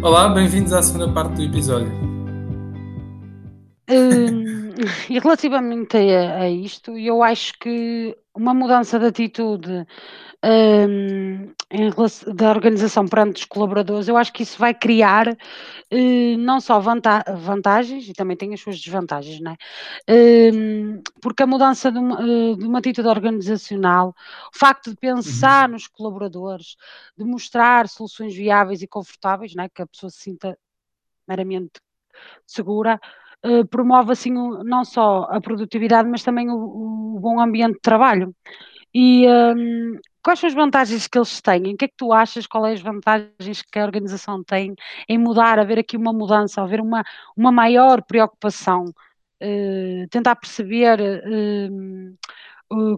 Olá, bem-vindos à segunda parte do episódio. Hum, e relativamente a, a isto, eu acho que uma mudança de atitude em relação- da organização perante os colaboradores, eu acho que isso vai criar eh, não só vanta- vantagens, e também tem as suas desvantagens, não é? Hum, porque a mudança de uma, eh, de uma atitude organizacional, o facto de pensar nos colaboradores, de mostrar soluções viáveis e confortáveis, não é? Que a pessoa se sinta meramente segura, eh, promove assim o- não só a produtividade, mas também o, o bom ambiente de trabalho. E hum, quais são as vantagens que eles têm? O que é que tu achas? Qual é as vantagens que a organização tem em mudar, haver aqui uma mudança, haver uma, uma maior preocupação, eh, tentar perceber eh,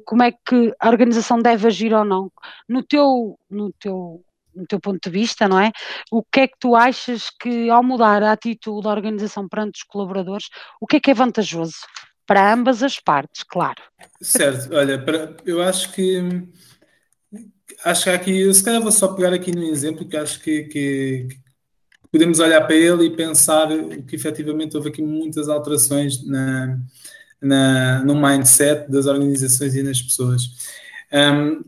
como é que a organização deve agir ou não? No teu, no teu, no teu ponto de vista, não é? O que é que tu achas que, ao mudar a atitude da organização perante os colaboradores, o que é que é vantajoso? Para ambas as partes, claro. Certo, olha, para- eu acho que acho que aqui, eu se calhar vou só pegar aqui no exemplo que acho que, que- que podemos olhar para ele e pensar que efetivamente houve aqui muitas alterações na, na- no mindset das organizações e nas pessoas. Um,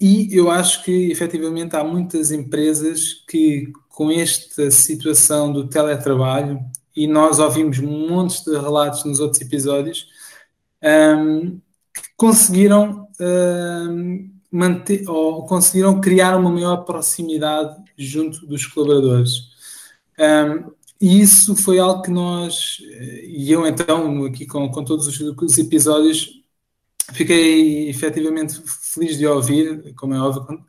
e eu acho que efetivamente há muitas empresas que, com esta situação do teletrabalho, e nós ouvimos montes de relatos nos outros episódios, um, que conseguiram um, manter ou conseguiram criar uma maior proximidade junto dos colaboradores. Um, e isso foi algo que nós, e eu então, aqui com, com todos os, os episódios, fiquei efetivamente feliz de ouvir, como é óbvio,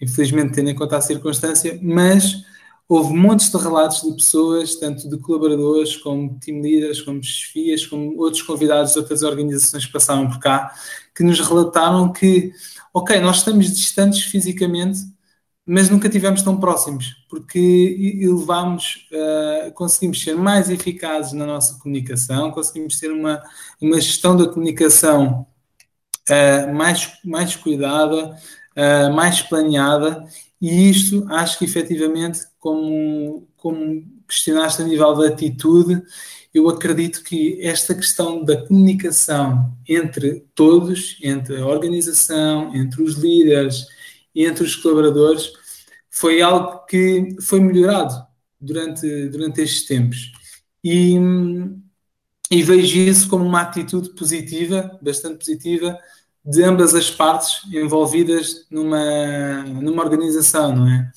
infelizmente tendo em conta a circunstância, mas houve montes de relatos de pessoas, tanto de colaboradores, como team leaders, como chefias, como outros convidados de outras organizações que passaram por cá, que nos relataram que, ok, nós estamos distantes fisicamente, mas nunca tivemos tão próximos, porque elevámos, uh, conseguimos ser mais eficazes na nossa comunicação, conseguimos ter uma, uma gestão da comunicação uh, mais, mais cuidada, uh, mais planeada, e isto acho que efetivamente, como, como questionaste a nível da atitude, eu acredito que esta questão da comunicação entre todos, entre a organização, entre os líderes, entre os colaboradores, foi algo que foi melhorado durante, durante estes tempos. E, e vejo isso como uma atitude positiva, bastante positiva, de ambas as partes envolvidas numa, numa organização, não é?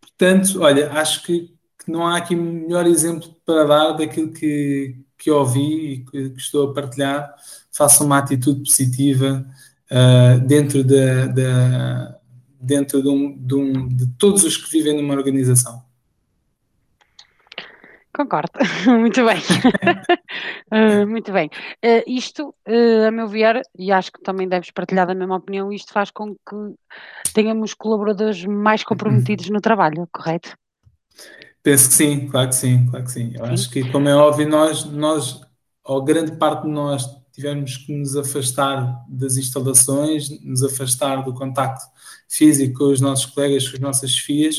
Portanto, olha, acho que, que, não há aqui melhor exemplo para dar daquilo que, que ouvi e que, que estou a partilhar. Faça uma atitude positiva uh, dentro, de, de, dentro de, um, de, um, de todos os que vivem numa organização. Concordo, muito bem. uh, muito bem. Uh, isto, uh, a meu ver, e acho que também deves partilhar da mesma opinião, isto faz com que tenhamos colaboradores mais comprometidos no trabalho, correto? Penso que sim, claro que sim, claro que sim. Eu sim. acho que, como é óbvio, nós, nós, ou grande parte de nós, tivemos que nos afastar das instalações, nos afastar do contacto físico com os nossos colegas, com as nossas FIAs,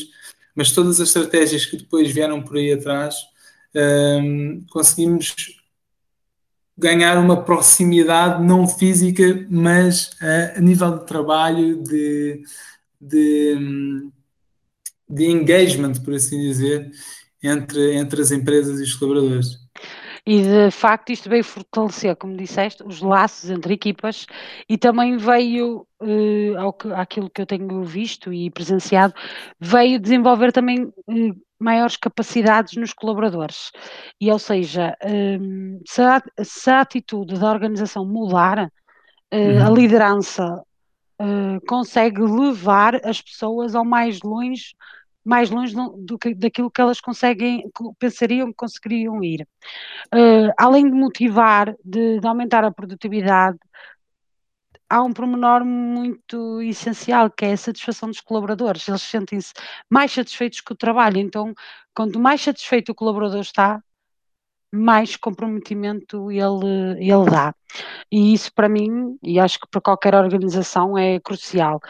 mas todas as estratégias que depois vieram por aí atrás um, conseguimos ganhar uma proximidade não física, mas a nível de trabalho, de, de, de, engagement, por assim dizer, entre, entre as empresas e os colaboradores. E de facto isto veio fortalecer, como disseste, os laços entre equipas e também veio, uh, ao que, àquilo que eu tenho visto e presenciado, veio desenvolver também uh, maiores capacidades nos colaboradores. E, ou seja, um, se, a, se, a, atitude da organização mudar, uh, uhum. a liderança consegue levar as pessoas ao mais longe, mais longe do, que, daquilo que elas conseguem, pensariam que conseguiriam ir. Uh, além de motivar, de, de aumentar a produtividade, há um pormenor muito essencial, que é a satisfação dos colaboradores. Eles sentem-se mais satisfeitos com o trabalho. Então, quanto mais satisfeito o colaborador está, mais comprometimento ele, ele dá. E isso para mim, e acho que para qualquer organização, é crucial.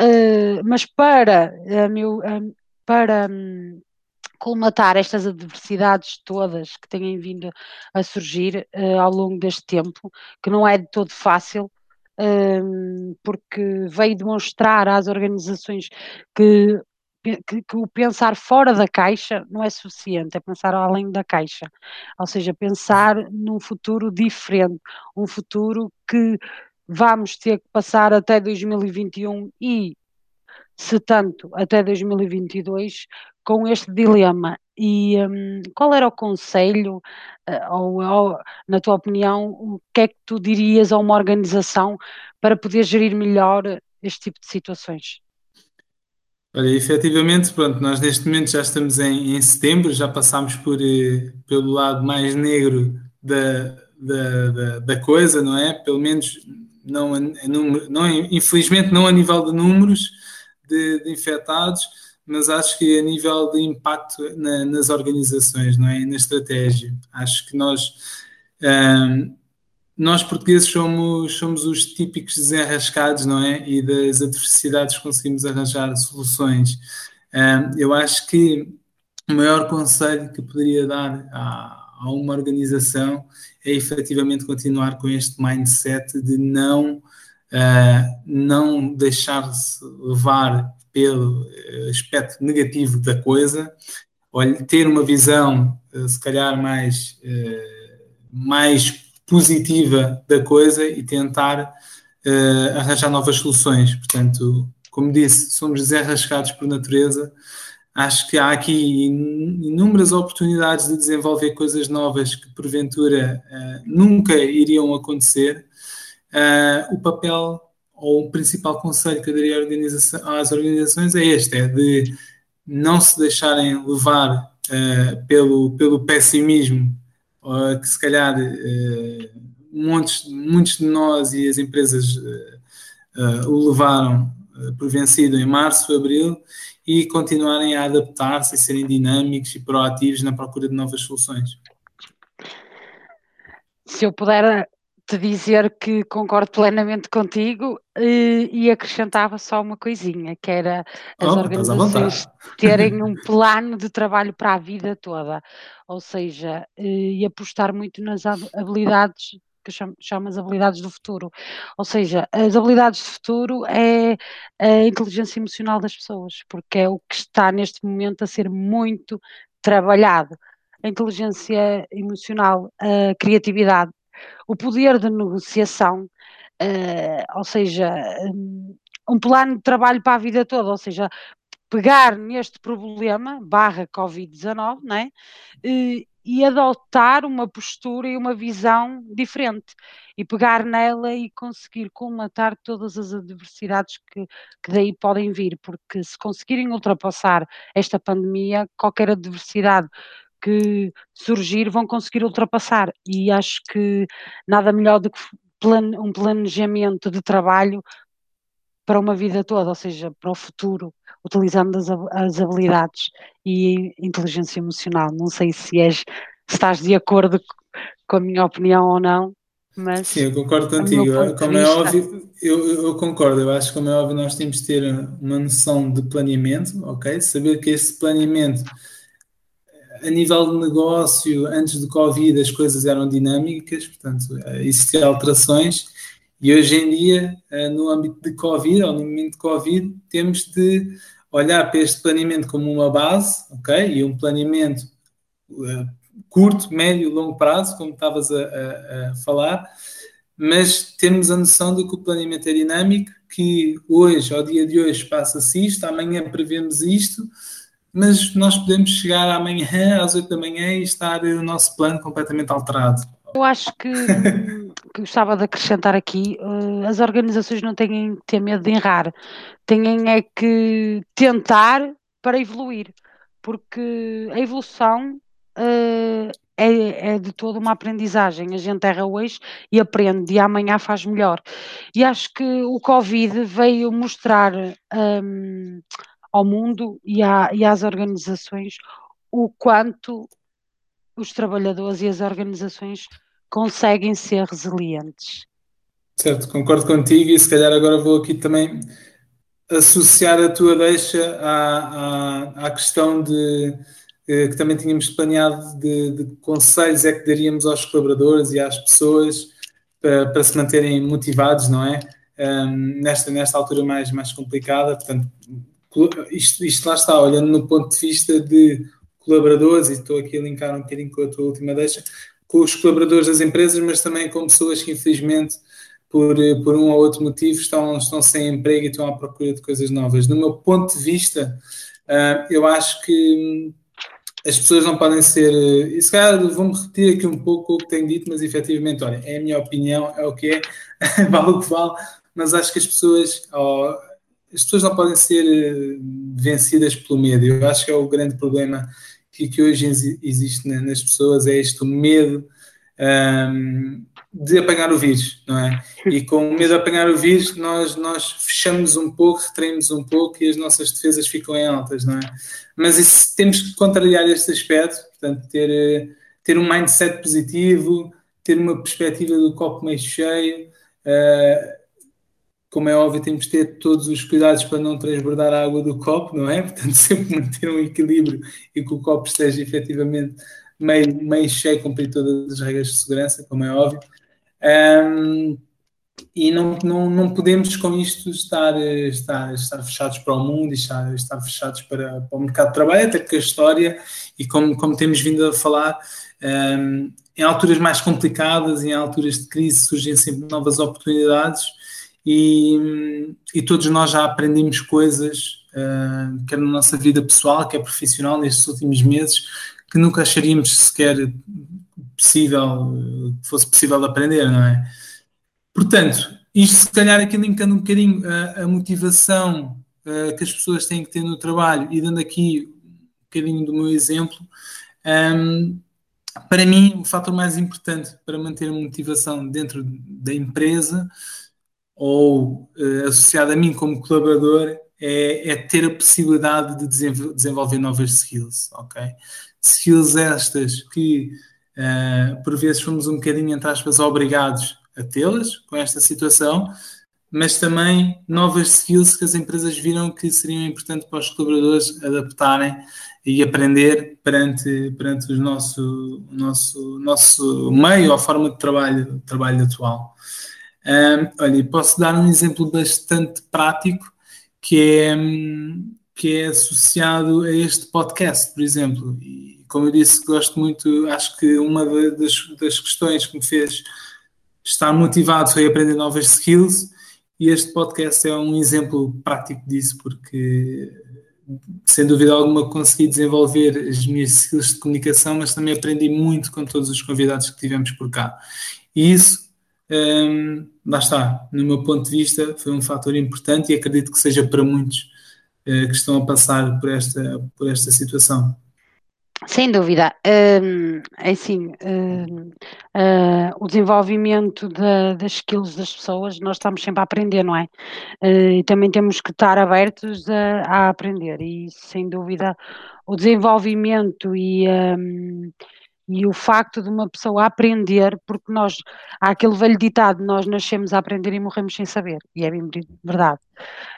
Uh, mas para, uh, meu, para um, colmatar estas adversidades todas que têm vindo a surgir ao longo deste tempo, que não é de todo fácil, hum, porque veio demonstrar às organizações que que, que, o pensar fora da caixa não é suficiente, é pensar além da caixa. Ou seja, pensar num futuro diferente, um futuro que vamos ter que passar até 2021 e, se tanto, até 2022, com este dilema. E um, qual era o conselho, uh, ou, ou, na tua opinião, o que é que tu dirias a uma organização para poder gerir melhor este tipo de situações? Olha, efetivamente, pronto, nós neste momento já estamos em, em setembro, já passámos por, eh, pelo lado mais negro da, da, da, da coisa, não é? Pelo menos, não, não, infelizmente, não a nível de números de, de infectados, mas acho que a nível de impacto na, nas organizações, não é? na estratégia. Acho que nós. Um, nós portugueses somos, somos os típicos desenrascados, não é? E das adversidades conseguimos arranjar soluções. eu acho que o maior conselho que poderia dar a, a uma organização é efetivamente continuar com este mindset de não, não deixar-se levar pelo aspecto negativo da coisa, ter uma visão, uh, se calhar, mais, mais positiva da coisa e tentar arranjar novas soluções. Portanto, como disse, somos desenrascados por natureza. Acho que há aqui inúmeras oportunidades de desenvolver coisas novas que, porventura, nunca iriam acontecer. Uh, o papel ou o principal conselho que eu daria às organizações é este: é de não se deixarem levar uh, pelo, pelo pessimismo uh, que se calhar muitos, muitos de nós e as empresas o levaram por vencido em março, abril, e continuarem a adaptar-se e serem dinâmicos e proativos na procura de novas soluções. Se eu puder te dizer que concordo plenamente contigo e, e acrescentava só uma coisinha, que era as oh, organizações terem um plano de trabalho para a vida toda, ou seja, e apostar muito nas habilidades que eu chamo, as habilidades do futuro. Ou seja, as habilidades do futuro é a inteligência emocional das pessoas, porque é o que está neste momento a ser muito trabalhado. A inteligência emocional, a criatividade, o poder de negociação, uh, ou seja, um, plano de trabalho para a vida toda, ou seja, pegar neste problema, barra Covid-19, né, e, e adotar uma postura e uma visão diferente. E pegar nela e conseguir colmatar todas as adversidades que, que daí podem vir, porque se conseguirem ultrapassar esta pandemia, qualquer adversidade que surgir vão conseguir ultrapassar. E acho que nada melhor do que um planejamento de trabalho para uma vida toda, ou seja, para o futuro, utilizando as, as habilidades e inteligência emocional. Não sei se és, se estás de acordo com a minha opinião ou não, mas. Sim, eu concordo contigo. Como é óbvio, eu, eu, concordo. Eu acho que, como é óbvio, nós temos de ter uma noção de planeamento, ok? Saber que esse planeamento a nível de negócio, antes do Covid, as coisas eram dinâmicas, portanto, existiam alterações, e hoje em dia, eh, no âmbito de Covid, ou no momento de Covid, temos de olhar para este planeamento como uma base, ok? E um planeamento uh, curto, médio, longo prazo, como estavas a, a, a, falar, mas temos a noção de que o planeamento é dinâmico, que hoje, ao dia de hoje, passa-se isto, amanhã prevemos isto, mas nós podemos chegar amanhã às 8 da manhã e estar o nosso plano completamente alterado. Eu acho que, que gostava de acrescentar aqui, uh, as organizações não têm que ter medo de errar, têm é que tentar para evoluir, porque a evolução uh, é, é, de toda uma aprendizagem. A gente erra hoje e aprende, e amanhã faz melhor. E acho que o Covid veio mostrar um, ao mundo e, à, e às organizações o quanto os trabalhadores e as organizações conseguem ser resilientes. Certo, concordo contigo e se calhar agora vou aqui também associar a tua deixa à, à, à questão de eh, que também tínhamos planeado de, de, conselhos é que daríamos aos colaboradores e às pessoas para, para se manterem motivados, não é? Um, nesta, nesta altura mais, mais complicada, portanto, isto, isto lá está, olhando no ponto de vista de colaboradores, e estou aqui a linkar um bocadinho com a tua última deixa, com os colaboradores das empresas, mas também com pessoas que infelizmente por, por um ou outro motivo estão, estão sem emprego e estão à procura de coisas novas. No meu ponto de vista, uh, eu acho que as pessoas não podem ser. E se calhar vou-me repetir aqui um pouco o que tenho dito, mas efetivamente, olha, é a minha opinião, é o que é, vale o que vale, mas acho que as pessoas. Oh, as pessoas não podem ser eh, vencidas pelo medo. Eu acho que é o grande problema que, que hoje existe nas pessoas, é este medo um, de apanhar o vírus, não é? E com o medo de apanhar o vírus, nós, nós fechamos um pouco, retraímos um pouco e as nossas defesas ficam em altas, não é? Mas isso, temos que contrariar este aspecto, portanto, ter, eh, ter um mindset positivo, ter uma perspectiva do copo meio cheio. Uh, como é óbvio, temos de ter todos os cuidados para não transbordar a água do copo, não é? Portanto, sempre manter um equilíbrio e que o copo esteja efetivamente meio, meio cheio, cumprir todas as regras de segurança, como é óbvio. Um, e não, não, não podemos com isto estar, estar, estar fechados para o mundo e estar, estar fechados para, para o mercado de trabalho, até que a história, e como, como temos vindo a falar, um, em alturas mais complicadas, em alturas de crise, surgem sempre novas oportunidades e, e todos nós já aprendemos coisas, uh, quer na nossa vida pessoal, quer profissional, nestes últimos meses, que nunca acharíamos sequer possível, fosse possível aprender, não é? Portanto, isto se calhar aqui linkando um bocadinho a, a motivação uh, que as pessoas têm que ter no trabalho e dando aqui um bocadinho do meu exemplo, um, para mim o fator mais importante para manter a motivação dentro da empresa ou uh, associado a mim como colaborador é, é, ter a possibilidade de desenvolver novas skills, ok? Skills estas que uh, por vezes fomos um bocadinho, entre aspas, obrigados a tê-las com esta situação, mas também novas skills que as empresas viram que seriam importantes para os colaboradores adaptarem e aprender perante, perante o nosso, nosso, nosso meio ou forma de trabalho, trabalho atual. Um, olha, posso dar um exemplo bastante prático que é, que é associado a este podcast, por exemplo. E, como eu disse, gosto muito, acho que uma das, das questões que me fez estar motivado foi aprender novas skills e este podcast é um exemplo prático disso, porque sem dúvida alguma consegui desenvolver as minhas skills de comunicação, mas também aprendi muito com todos os convidados que tivemos por cá. E isso, hum, lá está, no meu ponto de vista, foi um fator importante e acredito que seja para muitos uh, que estão a passar por esta, por esta situação. Sem dúvida, um, é assim, um, uh, ah, o desenvolvimento da, das skills das pessoas, nós estamos sempre a aprender, não é? Uh, e também temos que estar abertos a, a, aprender, e sem dúvida o desenvolvimento e, um, e o facto de uma pessoa aprender, porque nós, há aquele velho ditado, nós nascemos a aprender e morremos sem saber, e é bem verdade.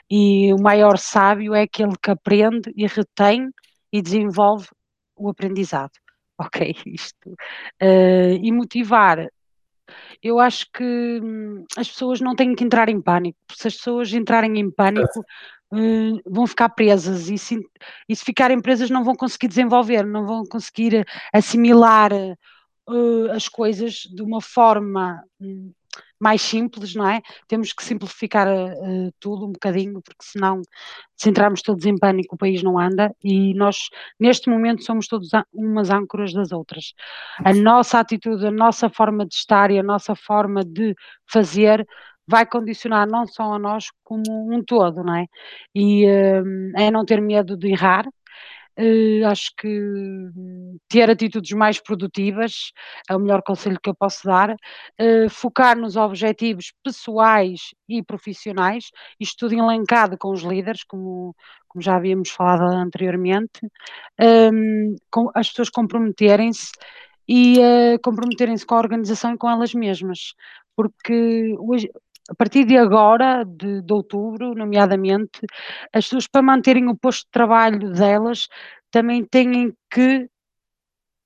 E o maior sábio é aquele que aprende e retém e desenvolve o aprendizado. Ok, isto. Uh, e motivar. Eu acho que hum, as pessoas não têm que entrar em pânico. Se as pessoas entrarem em pânico, uh, vão ficar presas e se, e se ficarem presas não vão conseguir desenvolver, não vão conseguir assimilar uh, as coisas de uma forma hum, mais simples, não é? Temos que simplificar uh, tudo um bocadinho, porque senão, se entrarmos todos em pânico, o país não anda e nós, neste momento, somos todos umas âncoras das outras. A nossa atitude, a nossa forma de estar e a nossa forma de fazer vai condicionar não só a nós, como um todo, não é? E uh, é não ter medo de errar, Uh, acho que ter atitudes mais produtivas é o melhor conselho que eu posso dar. Uh, focar nos objetivos pessoais e profissionais, isto tudo elencado com os líderes, como, como já havíamos falado anteriormente. Um, com, as pessoas comprometerem-se e uh, comprometerem-se com a organização e com elas mesmas, porque hoje, a partir de agora, de, de, outubro, nomeadamente, as pessoas para manterem o posto de trabalho delas também têm que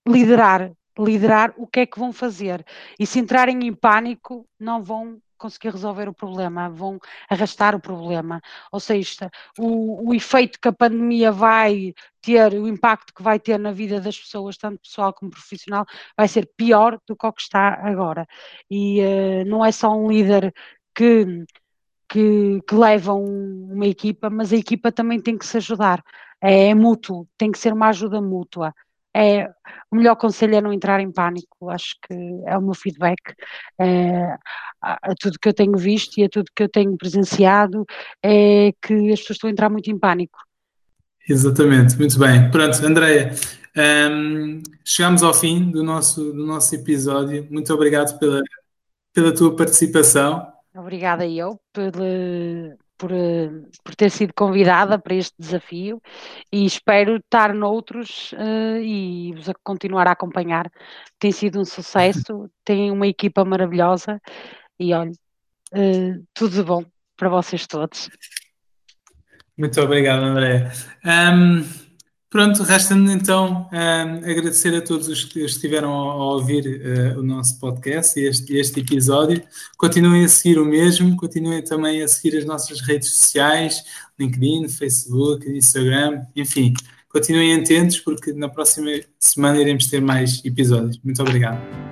liderar, liderar o que é que vão fazer. E se entrarem em pânico, não vão conseguir resolver o problema, vão arrastar o problema. Ou seja, o, o efeito que a pandemia vai ter, o impacto que vai ter na vida das pessoas, tanto pessoal como profissional, vai ser pior do que o que está agora. E uh, não é só um líder que, que, que leva um, uma equipa, mas a equipa também tem que se ajudar. É, é mútuo, tem que ser uma ajuda mútua é o melhor conselho é não entrar em pânico, acho que é o meu feedback é, a, a, tudo que eu tenho visto e a tudo que eu tenho presenciado é que as pessoas estão a entrar muito em pânico. Exatamente, muito bem. Pronto, Andréia, um, chegamos ao fim do nosso, do nosso episódio. Muito obrigado pela, pela tua participação. Obrigada eu pelo, por, por ter sido convidada para este desafio e espero estar noutros uh, e vos continuar a acompanhar. Tem sido um sucesso, tem uma equipa maravilhosa e olha, uh, tudo de bom para vocês todos. Muito obrigado, André. Um... Pronto, resta-me então agradecer a todos os que estiveram a, ouvir uh, o nosso podcast e este, este, episódio. Continuem a seguir o mesmo, continuem também a seguir as nossas redes sociais, LinkedIn, Facebook, Instagram, enfim, continuem atentos porque na próxima semana iremos ter mais episódios. Muito obrigado.